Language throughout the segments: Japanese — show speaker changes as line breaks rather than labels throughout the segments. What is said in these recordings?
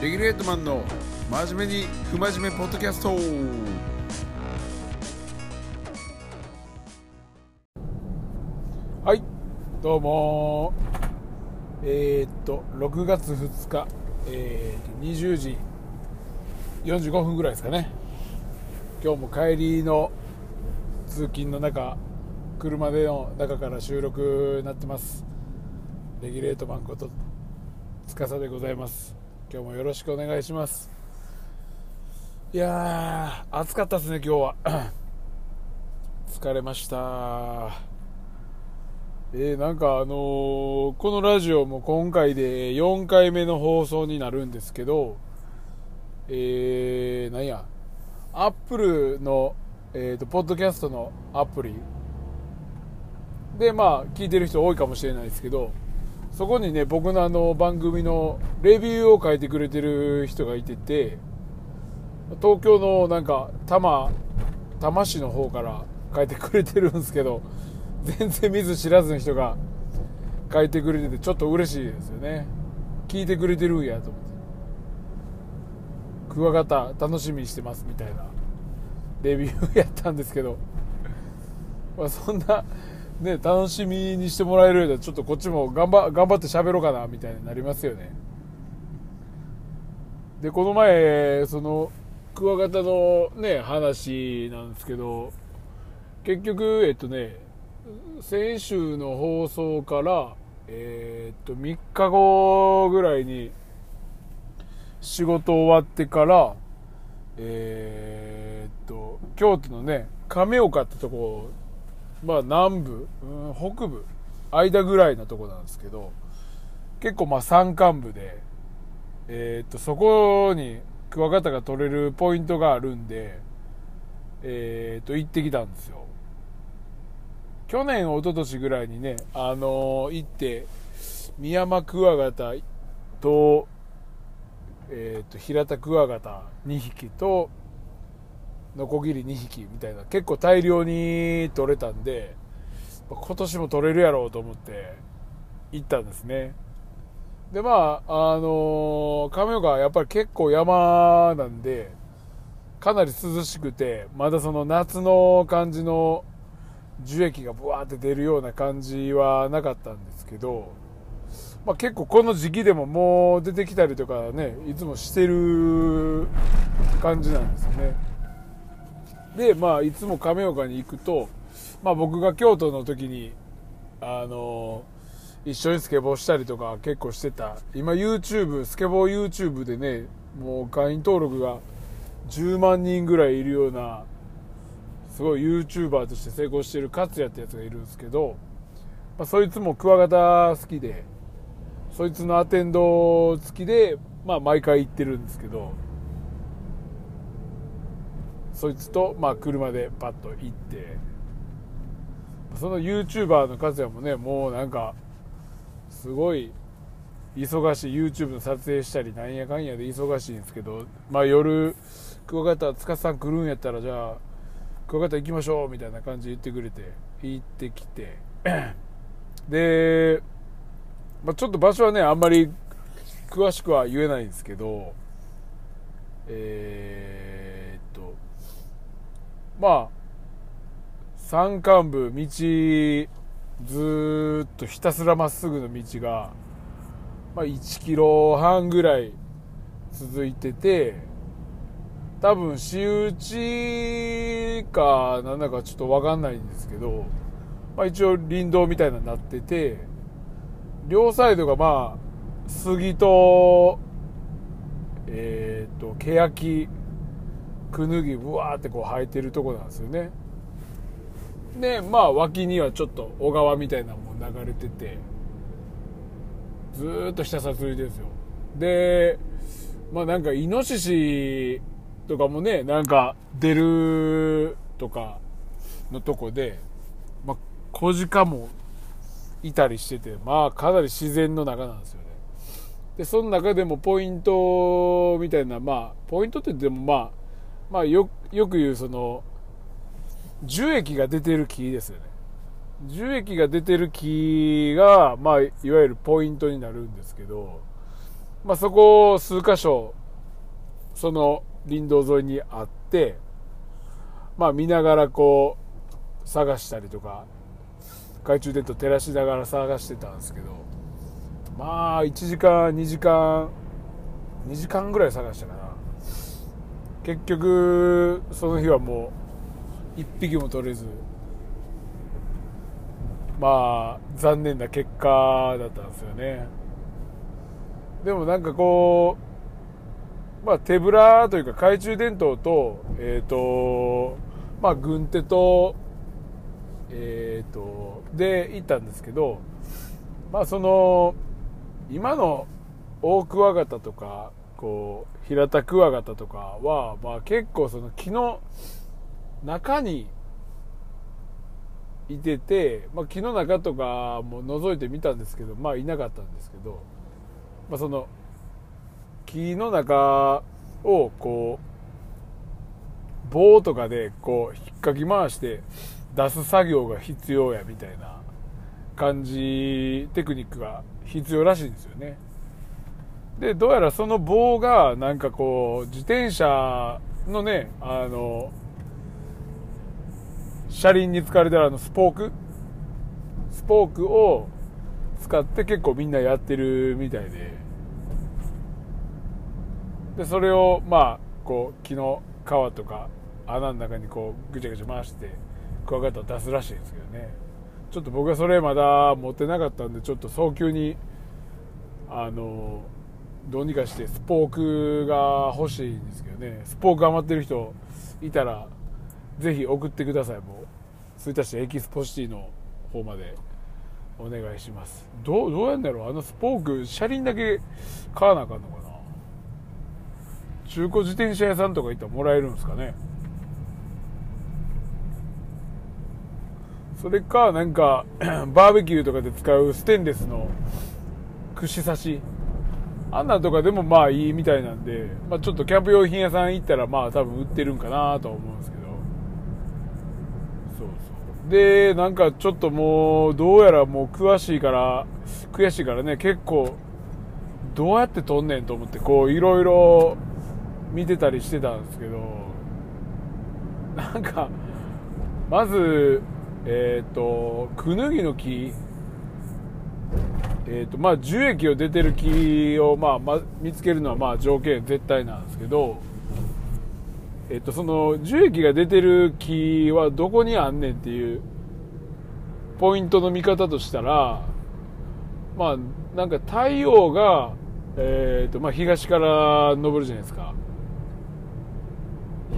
レギュレートマンの真面目に不真面目ポッドキャスト。はいどうも。えー、っと6月2日、えー、20時45分ぐらいですかね。今日も帰りの通勤の中車での中から収録になってます。レギュレートマンこと司でございます。今日もよろしくお願いします。いやー暑かったですね今日は。疲れました。えー、なんかあのー、このラジオも今回で4回目の放送になるんですけどえー、なんやアップルの、えーと、ポッドキャストのアプリ。でまあ聞いてる人多いかもしれないですけどそこにね僕のあの番組のレビューを書いてくれてる人がいてて東京のなんか多摩多摩市の方から書いてくれてるんですけど全然見ず知らずの人が書いてくれててちょっと嬉しいですよね。聞いてくれてるんやと思って。クワガタ楽しみにしてますみたいなレビューやったんですけど、まあ、そんなね、楽しみにしてもらえるようでちょっとこっちも頑張頑張って喋ろうかなみたいになりますよね。でこの前そのクワガタのね話なんですけど結局えっとね先週の放送からえー、っと3日後ぐらいに仕事終わってからえー、っと京都のね亀岡ってとこまあ南部、うん、北部、間ぐらいのとこなんですけど、結構まあ山間部で、えー、っと、そこにクワガタが取れるポイントがあるんで、えー、っと、行ってきたんですよ。去年、一昨年ぐらいにね、あのー、行って、ミヤマクワガタと、えっと、平田クワガタ2匹と、ノコギリ2匹みたいな結構大量に取れたんで今年も取れるやろうと思って行ったんですね。でまああの亀岡はやっぱり結構山なんでかなり涼しくてまだその夏の感じの樹液がブワーって出るような感じはなかったんですけど、まあ、結構この時期でももう出てきたりとかねいつもしてる感じなんですよね。で、まあ、いつも亀岡に行くと、まあ、僕が京都の時に、あの一緒にスケボーしたりとか結構してた。今 YouTube、スケボー YouTube でね、もう会員登録が10万人ぐらいいるような、すごい YouTuber として成功してる勝也ってやつがいるんですけど、まあ、そいつもクワガタ好きで、そいつのアテンド付きで、まあ毎回行ってるんですけど、そいつと、まあ、車でパッと行ってその YouTuber の勝也もねもうなんかすごい忙しい YouTube の撮影したりなんやかんやで忙しいんですけど、まあ、夜クワガタ司さん来るんやったらじゃあクワガタ行きましょうみたいな感じで言ってくれて行ってきて で、まあ、ちょっと場所はねあんまり詳しくは言えないんですけどえーまあ山間部道ずっとひたすらまっすぐの道が、まあ、1キロ半ぐらい続いてて多分私有地かなんだかちょっと分かんないんですけど、まあ、一応林道みたいなになってて両サイドがまあ杉とえっ、ー、と欅クヌギぶわーってこう生えてるとこなんですよね。でまあ脇にはちょっと小川みたいなのも流れててずっとひたすら続いてるんですよ。でまあなんかイノシシとかもねなんか出るとかのとこでまあ小鹿もいたりしててまあかなり自然の中なんですよね。でその中でもポイントみたいなまあポイントってでもまあまあよよく言うその樹液が出てる木ですよね。樹液が出てる木が、まあ、いわゆるポイントになるんですけど、まあ、そこを数箇所その林道沿いにあってまあ見ながらこう探したりとか懐中電灯照らしながら探してたんですけどまあ1時間2時間2時間ぐらい探したかな。結局その日はもう1匹も取れず。まあ残念な結果だったんですよね。でもなんかこうまあ手ぶらというか懐中電灯とえっ、ー、とまあ軍手とえっ、ー、とで行ったんですけどまあその今のオオクワガタとかこう平田クワガタとかは、まあ、結構その木の中にいてて、まあ、木の中とかも覗いてみたんですけどまあいなかったんですけど、まあ、その木の中をこう棒とかでこう引っかき回して出す作業が必要やみたいな感じテクニックが必要らしいんですよね。でどうやらその棒がなんかこう自転車のねあの車輪に使われてるあのスポーク？スポークを使って結構みんなやってるみたいで。でそれをまあこう木の皮とか穴の中にこうぐちゃぐちゃ回してクワガタを出すらしいんですけどね。ちょっと僕はそれまだ持ってなかったんでちょっと早急にあのどうにかしてスポークが欲しいんですけどね。スポーク余ってる人いたらぜひ送ってください。もう吹田市エキスポシティの方までお願いします。どうどうやんだろう。あのスポーク車輪だけ買わなあかんのかな。中古自転車屋さんとか行ったらもらえるんですかね。それかなんか バーベキューとかで使うステンレスの串刺し。あんなんとかでもまあいいみたいなんで、まあ、ちょっとキャンプ用品屋さん行ったらまあ多分売ってるんかなと思うんですけど。そうそう。でなんかちょっともうどうやらもう詳しいから悔しいからね結構どうやって撮んねんと思ってこういろいろ見てたりしてたんですけど。なんかまずえっ、ー、とクヌギの木えーとまあ、樹液を出てる木を、まあ、ま見つけるのはまあ条件絶対なんですけど、えーと、その樹液が出てる木はどこにあんねんっていうポイントの見方としたらまあなんか太陽が、えーとまあ、東から昇るじゃないですか。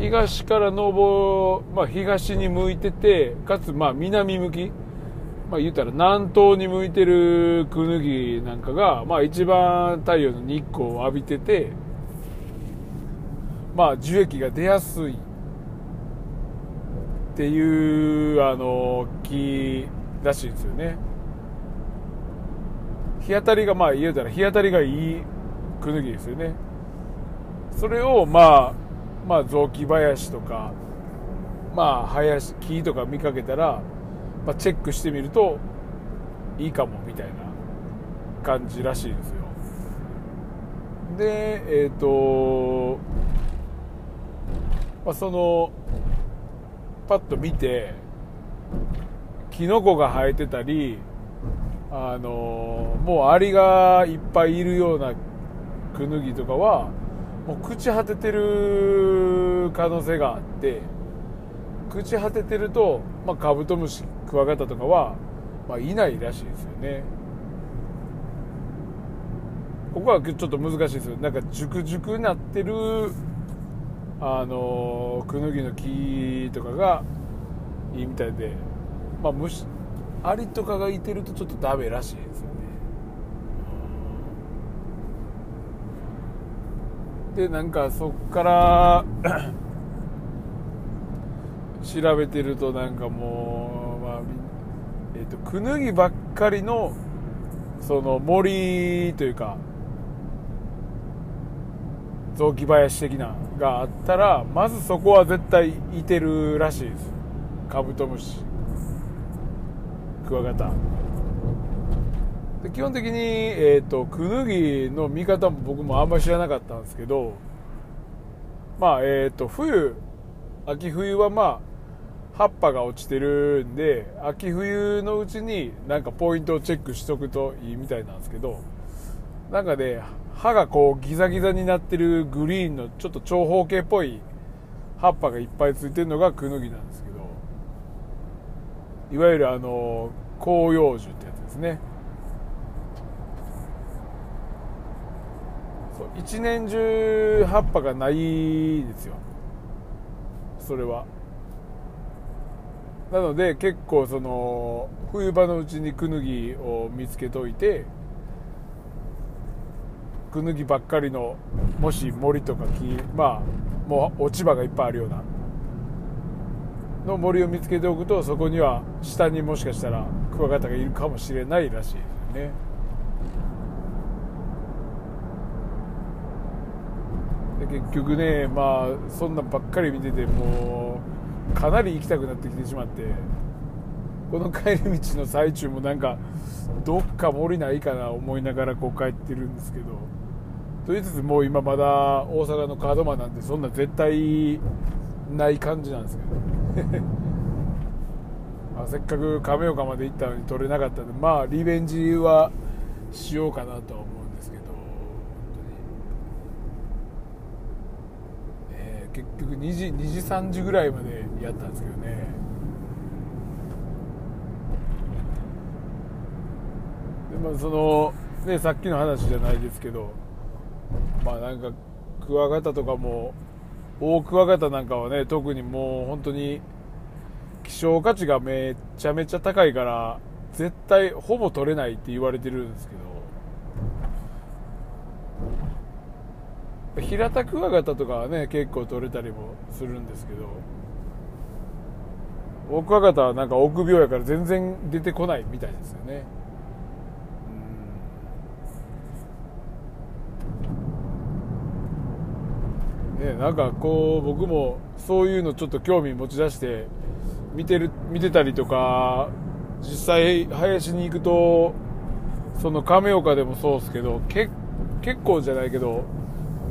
東から昇、まあ、東に向いててかつまあ南向きまあ言ったら南東に向いてるクヌギなんかが、まあ一番太陽の日光を浴びてて、まあ樹液が出やすいっていう、あの、木らしいですよね。日当たりが、まあ言うたら日当たりがいいクヌギですよね。それを、まあ、まあ雑木林とか、まあ林、木とか見かけたら、まあ、チェックしてみるといいかもみたいな感じらしいんですよ。でえっ、ー、と、まあ、そのパッと見てキノコが生えてたりあのもうアリがいっぱいいるようなクヌギとかはもう朽ち果ててる可能性があって朽ち果ててると、まあ、カブトムシクワガタとかは、まあ、いないらしいですよね。ここはちょっと難しいですよ。なんか熟熟なってるあのクヌギの木とかがいいみたいでまあ虫アリとかがいてるとちょっとダメらしいですよね。でなんかそっから 調べてるとなんかもう、えーと、クヌギばっかりのその森というか雑木林的ながあったらまずそこは絶対いてるらしいです。カブトムシ。クワガタ。で基本的に、えーと、クヌギの見方も僕もあんまり知らなかったんですけどまあえっ、ー、と冬秋冬はまあ葉っぱが落ちてるんで秋冬のうちになんかポイントをチェックしとくといいみたいなんですけどなんかね葉がこうギザギザになってるグリーンのちょっと長方形っぽい葉っぱがいっぱいついてるのがクヌギなんですけどいわゆるあの広葉樹ってやつですね。一年中葉っぱがないですよ。それは。なので結構その冬場のうちにクヌギを見つけといてクヌギばっかりのもし森とか木まあもう落ち葉がいっぱいあるようなの森を見つけておくとそこには下にもしかしたらクワガタがいるかもしれないらしいですよね。で結局ねまあそんなんばっかり見ててもうかなり行きたくなってきてしまってこの帰り道の最中もなんかどっか森ないかな思いながらこう帰ってるんですけどと言いつつもう今まだ大阪の門真なんでそんな絶対ない感じなんですけど。まあせっかく亀岡まで行ったのに取れなかったんでまあリベンジはしようかなとは思うんですけどえー、結局2時2時3時ぐらいまでやったんですけどね。でまあそのねさっきの話じゃないですけどまあなんかクワガタとかも大クワガタなんかはね特にもう本当に希少価値がめちゃめちゃ高いから絶対ほぼ取れないって言われてるんですけど平田クワガタとかはね結構取れたりもするんですけど大クワガタはなんか臆病やから全然出てこないみたいですよね。ね、なんかこう僕もそういうのちょっと興味持ち出して見てる見てたりとか実際林に行くとその亀岡でもそうですけどけ結構じゃないけど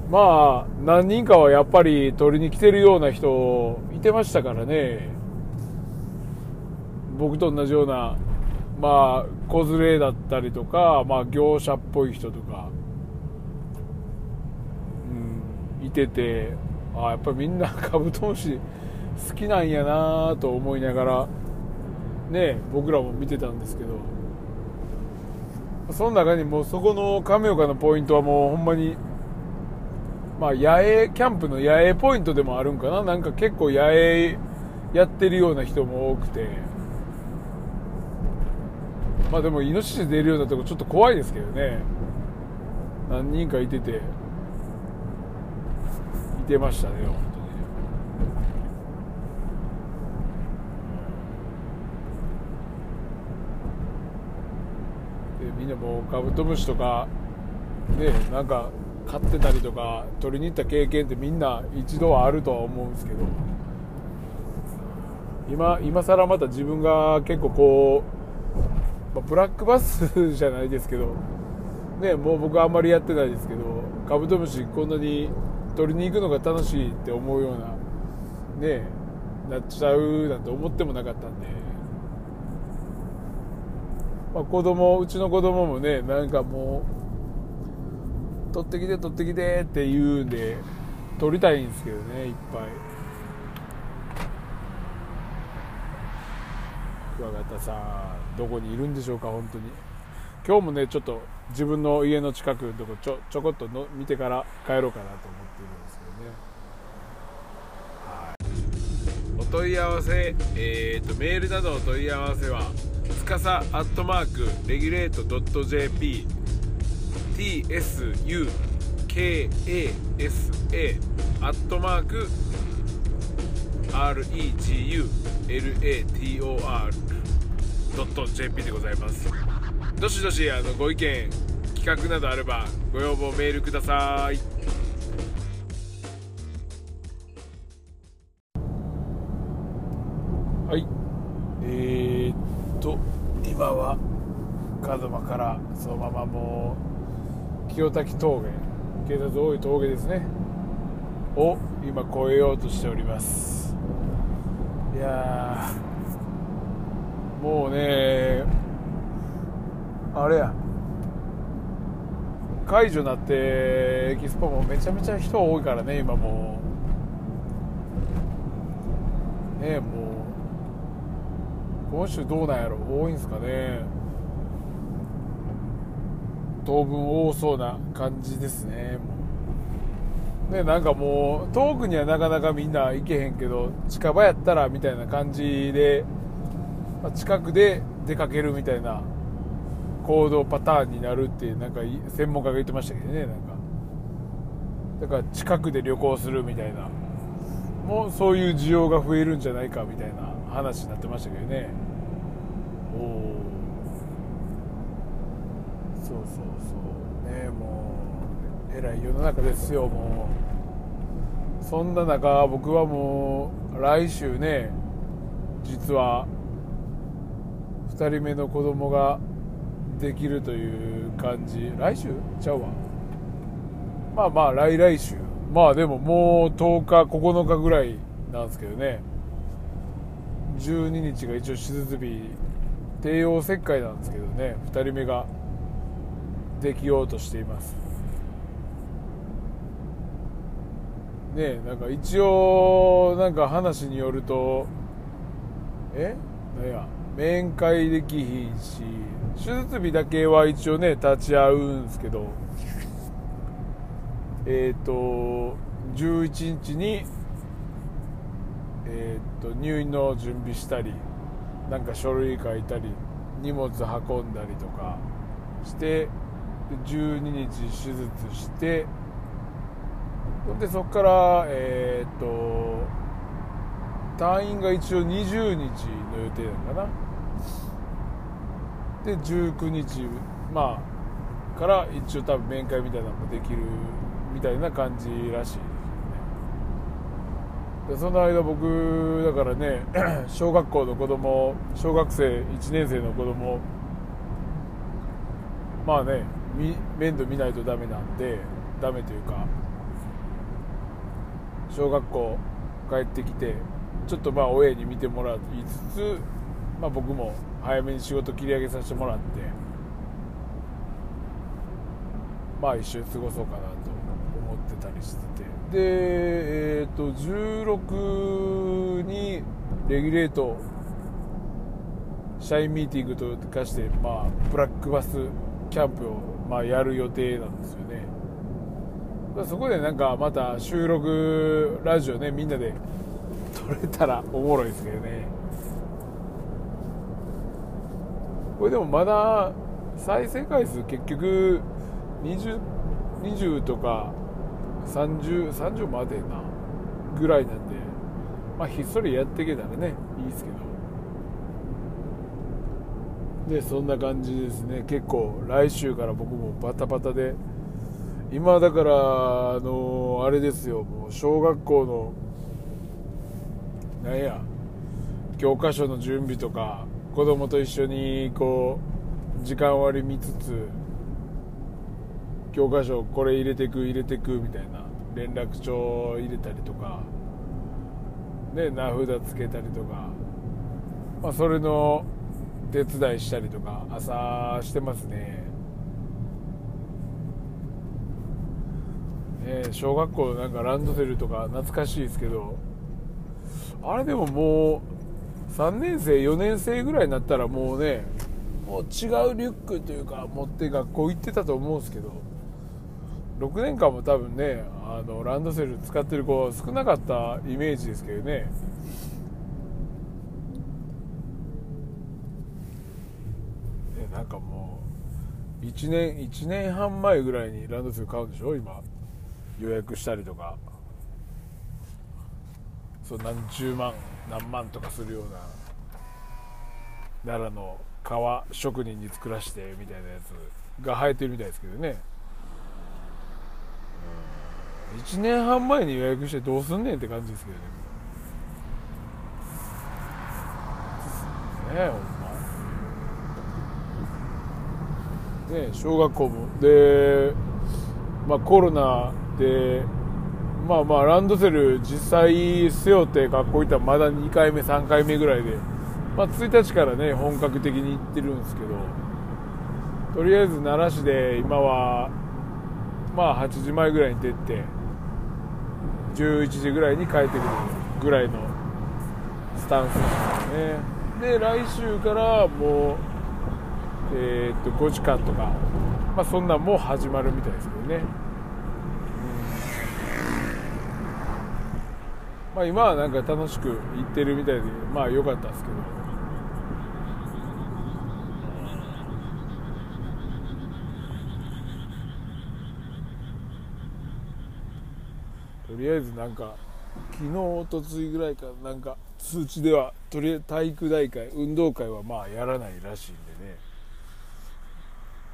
まあ何人かはやっぱり取りに来てるような人いてましたからね。僕と同じようなまあ子連れだったりとか、まあ、業者っぽい人とかうんいててあやっぱりみんな カブトムシ好きなんやなと思いながらね僕らも見てたんですけどその中にもうそこの亀岡のポイントはもうほんまにまあ野営キャンプの野営ポイントでもあるんかな。なんか結構野営やってるような人も多くて。まあでもイノシシ出るようなとこちょっと怖いですけどね。何人かいてて。いてましたね本当に。でみんなもうカブトムシとかねなんか飼ってたりとか取りに行った経験ってみんな一度はあるとは思うんですけど。今今更また自分が結構こう、まあ、ブラックバス じゃないですけどねもう僕あんまりやってないですけどカブトムシこんなに取りに行くのが楽しいって思うようなねなっちゃうなんて思ってもなかったんで、まあ、子供うちの子供もねなんかもう取ってきて取ってきてって言うんで取りたいんですけどねいっぱい。クワガタさん。どこにいるんでしょうか本当に。今日もねちょっと自分の家の近くのとこちょちょこっとの見てから帰ろうかなと思っているんですけどね、はい、お問い合わせ、えーと、メールなどの問い合わせはつかさアットマークレギュレート .jp tsuKasa アットマーク regulator .jp でございます。どしどしあのご意見企画などあればご要望メールください。はい。えー、っと今は門真からそのままもう清滝峠警察多い峠ですね。を今越えようとしております。いやもうねあれや。解除になってエキスポもめちゃめちゃ人多いからね今もう。ねもう。今週どうなんやろ？多いんすかね。当分多そうな感じですねねなんかもう遠くにはなかなかみんな行けへんけど近場やったらみたいな感じで、まあ近くで出かけるみたいな行動パターンになるってなんか専門家が言ってましたけどねなんか。だから近くで旅行するみたいな。もうそういう需要が増えるんじゃないかみたいな話になってましたけどね。おおそうそうそう。ねもうえらい世の中ですよもう。そんな中僕はもう来週ね実は2人目の子供ができるという感じ。来週？ちゃうわ。まあまあ来来週。まあでももう10日9日ぐらいなんですけどね。12日が一応手術日帝王切開なんですけどね。2人目ができようとしています。ねなんか一応なんか話によるとえ？なんや？面会できひんし手術日だけは一応ね立ち会うんすけど えっ、と11日にえっ、と入院の準備したりなんか書類書いたり荷物運んだりとかして12日手術してほんでそこからえっ、と退院が一応20日の予定なのかな。で19日まあから一応多分面会みたいなのもできるみたいな感じらしいですね。その間僕だからね 小学校の子供小学生1年生の子供まあね面倒見ないとダメなんでダメというか小学校帰ってきてちょっとまあ親に見てもらいつつ、まあ、僕も早めに仕事切り上げさせてもらってまあ一緒に過ごそうかなと思ってたりしてて。でえっ、ー、と16にレギュレート社員ミーティングと化して、まあ、ブラックバスキャンプを、まあ、やる予定なんですよね。そこでなんかまた収録ラジオねみんなで撮れたらおもろいですけどね。これでもまだ再生回数結局 20, 20とか3030までなぐらいなんでまあひっそりやっていけたらねいいですけど。でそんな感じですね。結構来週から僕もバタバタで今だからあのあれですよ。もう小学校のなんや教科書の準備とか子供と一緒にこう時間割り見つつ教科書これ入れてく入れてくみたいな連絡帳入れたりとかね名札つけたりとか、まあ、それの手伝いしたりとか朝してますね。ね小学校なんかランドセルとか懐かしいですけどあれでももう3年生4年生ぐらいになったらもうねもう違うリュックというか持って学校行ってたと思うんですけど6年間も多分ねあのランドセル使ってる子少なかったイメージですけどね。ねなんかもう1年1年半前ぐらいにランドセル買うんでしょ？今。予約したりとか。そう何十万何万とかするような奈良の革職人に作らせてみたいなやつが生えてるみたいですけどね。1年半前に予約してどうすんねんって感じですけどね。ねえほんま。ね、小学校も。で、まあ、コロナでまあまあランドセル実際背負って学校行ったらまだ2回目3回目ぐらいで、まあ、1日からね本格的に行ってるんですけどとりあえず奈良市で今はまあ8時前ぐらいに出て11時ぐらいに帰ってくるぐらいのスタンスなんですね。で来週からもうえー、っと5時間とかまあそんなんも始まるみたいですけどね。まあ、今はなんか楽しく行ってるみたいでまあ良かったですけどとりあえずなんか昨日おとついぐらいかなんか通知ではとりあえず体育大会運動会はまあやらないらしいんでね、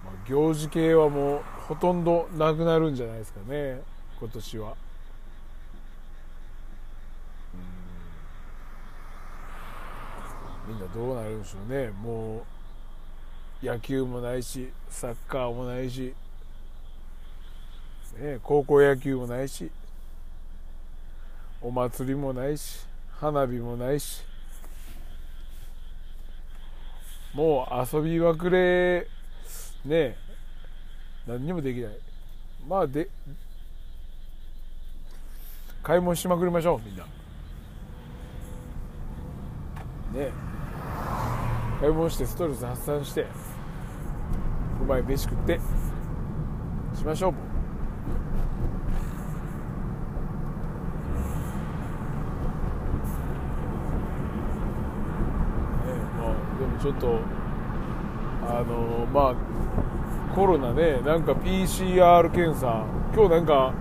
まあ、行事系はもうほとんどなくなるんじゃないですかね今年は。みんなどうなるんでしょうね。もう野球もないしサッカーもないし、ね、高校野球もないしお祭りもないし花火もないしもう遊びまくれね何にもできない。まあで買い物しまくりましょうみんな。ね。買い物してストレス発散してうまい飯食ってしましょう。でもちょっとあのまあコロナねなんか PCR 検査今日なんか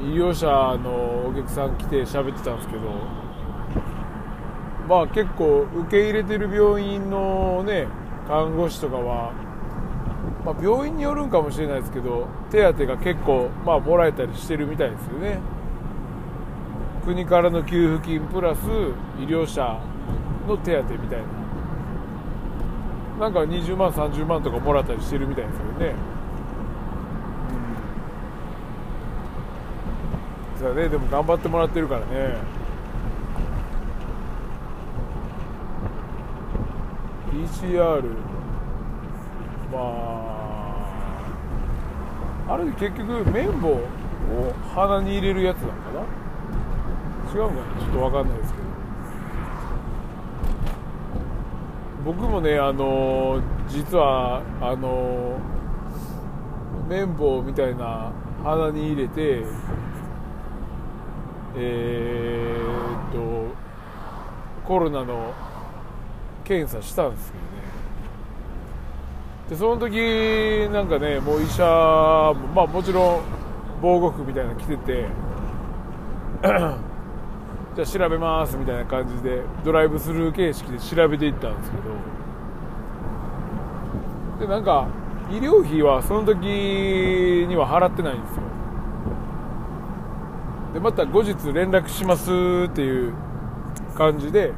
医療者のお客さん来て喋ってたんですけどまあ結構受け入れてる病院のね看護師とかは、まあ、病院によるんかもしれないですけど手当が結構まあもらえたりしてるみたいですよね。国からの給付金プラス医療者の手当みたいな。なんか20万30万とかもらったりしてるみたいですよね。うん。そうね。でも頑張ってもらってるからね。PCR まああれ結局綿棒を鼻に入れるやつなのかな？違うかな？ちょっと分かんないですけど。僕もねあの実はあの綿棒みたいな鼻に入れてえー、っとコロナの検査したんですけどね。でその時なんかねもう医者もまあもちろん防護服みたいなの着てて じゃあ調べますみたいな感じでドライブスルー形式で調べていったんですけど。でなんか医療費はその時には払ってないんですよ。でまた後日連絡しますっていう感じで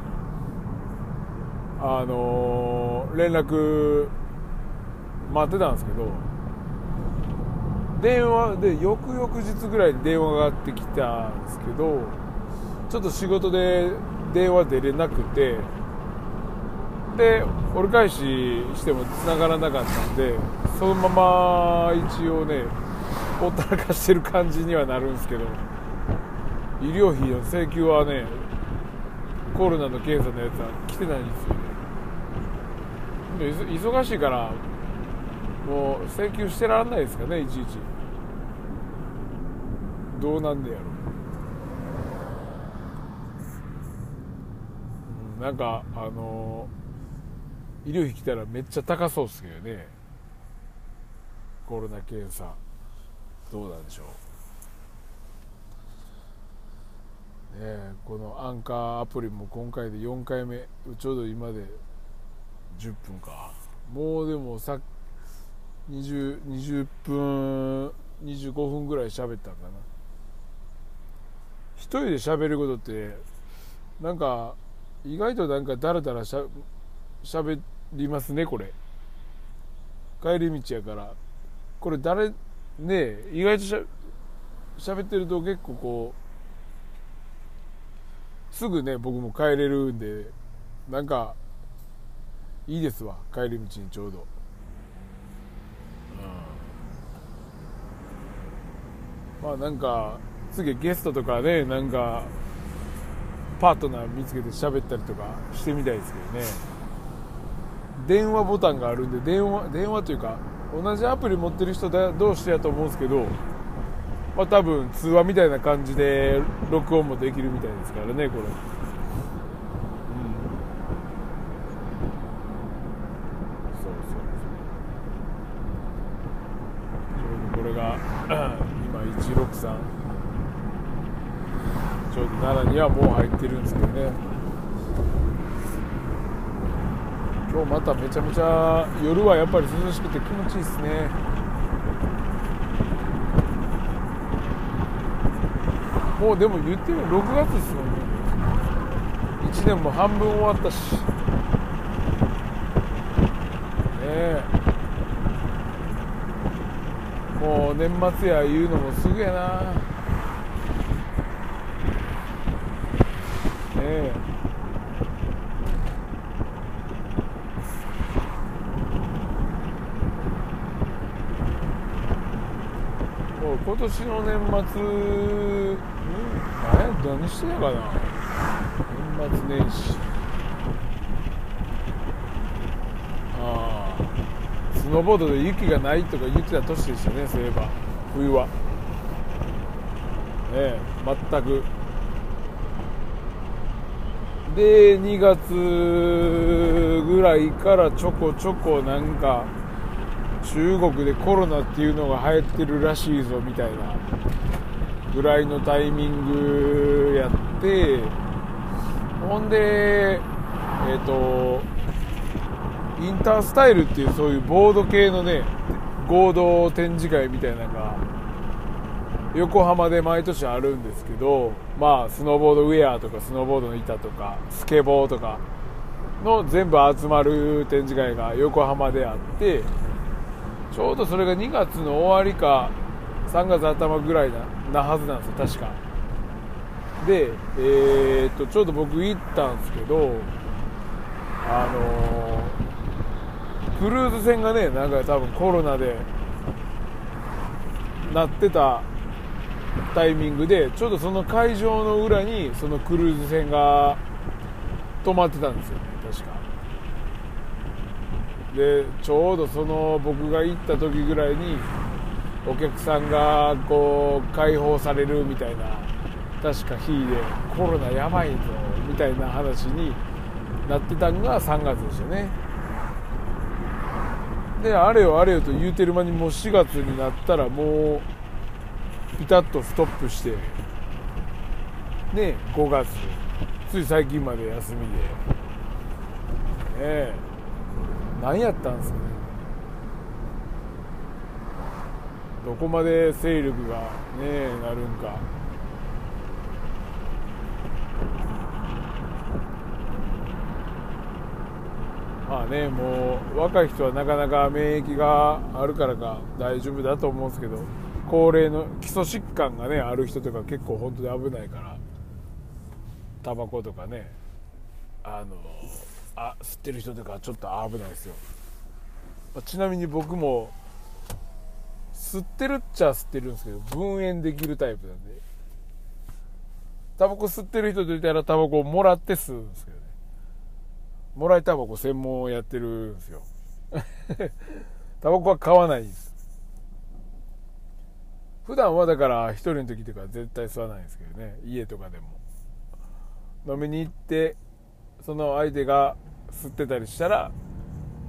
あの、連絡待ってたんですけど電話で翌々日ぐらいに電話がかかってきたんですけどちょっと仕事で電話出れなくてで折り返ししても繋がらなかったんでそのまま一応ねほったらかしてる感じにはなるんですけど医療費の請求はねコロナの検査のやつは来てないんですよ。忙しいからもう請求してらんないですかねいちいち。どうなんでやろ。う、うん、なんかあの医療費来たらめっちゃ高そうっすけどね。コロナ検査。どうなんでしょう。ねこのアンカーアプリも今回で4回目。ちょうど今で10分か。もうでもさ 20, 20分25分ぐらい喋ったんかな。一人で喋ることってなんか意外となんかだらだらしゃ喋りますねこれ。帰り道やから。これ誰ね意外としゃ喋ってると結構こうすぐね僕も帰れるんでなんかいいですわ。帰り道にちょうど、うん、まあなんか次ゲストとかでなんかパートナー見つけて喋ったりとかしてみたいですけどね。電話ボタンがあるんで電話電話というか同じアプリ持ってる人だどうしてやと思うんですけどまあ多分通話みたいな感じで録音もできるみたいですからねこれ。163ちょうど奈良にはもう入ってるんですけどね。今日まためちゃめちゃ夜はやっぱり涼しくて気持ちいいですね。もうでも言っても6月ですもんね。1年も半分終わったし。ねえ。年末や言うのもすぐやな。ねえ。もう今年の年末ん？何何してたかな？年末年始スノーボードで雪がないとか言ってた年でしたねそういえば。冬は。ねえ全く。で2月ぐらいからちょこちょこなんか中国でコロナっていうのが流行ってるらしいぞみたいなぐらいのタイミングやってほんでえっ、ー、とインタースタイルっていうそういうボード系のね合同展示会みたいなのが横浜で毎年あるんですけどまあスノーボードウェアとかスノーボードの板とかスケボーとかの全部集まる展示会が横浜であってちょうどそれが2月の終わりか3月頭ぐらいななはずなんですよ確か。でえー、っとちょうど僕行ったんですけどあのークルーズ船がねなんか多分コロナでなってたタイミングでちょうどその会場の裏にそのクルーズ船が止まってたんですよ。ね確か。でちょうどその僕が行った時ぐらいにお客さんがこう解放されるみたいな確か日でコロナやばいぞみたいな話になってたのが3月でしたね。であれよあれよと言うてる間にもう4月になったらもうピタッとストップしてね5月つい最近まで休みで。ね何やったんすかね。どこまで勢力がねなるんか。まあねもう若い人はなかなか免疫があるからか大丈夫だと思うんですけど高齢の基礎疾患がねある人とか結構本当に危ないからタバコとかねあのあ吸ってる人とかちょっと危ないですよ。ちなみに僕も吸ってるっちゃ吸ってるんですけど分煙できるタイプなんでタバコ吸ってる人といたらタバコをもらって吸うんですけど。もらいタバコ専門をやってるんですよ。タバコは買わないです。普段はだから一人の時とか絶対吸わないんですけどね。家とかでも。飲みに行ってその相手が吸ってたりしたら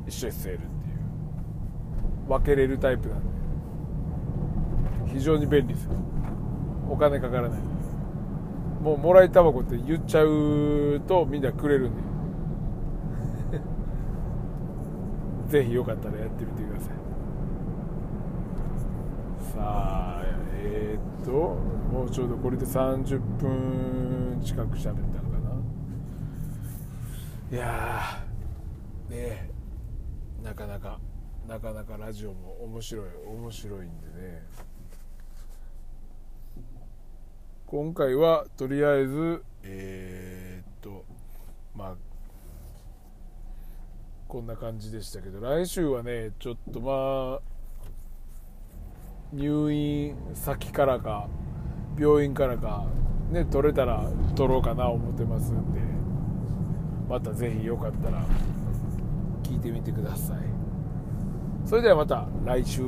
一緒に吸えるっていう。分けれるタイプなんで。非常に便利ですよ。お金かからない。もうもらいタバコって言っちゃうとみんなくれるんで。ぜひよかったらやってみてください。さあえー、っともうちょうどこれで30分近く喋ったのかな。いやねなかなかなかなかラジオも面白い面白いんでね。今回はとりあえずえー、っとまあこんな感じでしたけど来週はねちょっとまあ入院先からか病院からかね取れたら取ろうかな思ってますんでまた是非よかったら聞いてみてください。それではまた来週。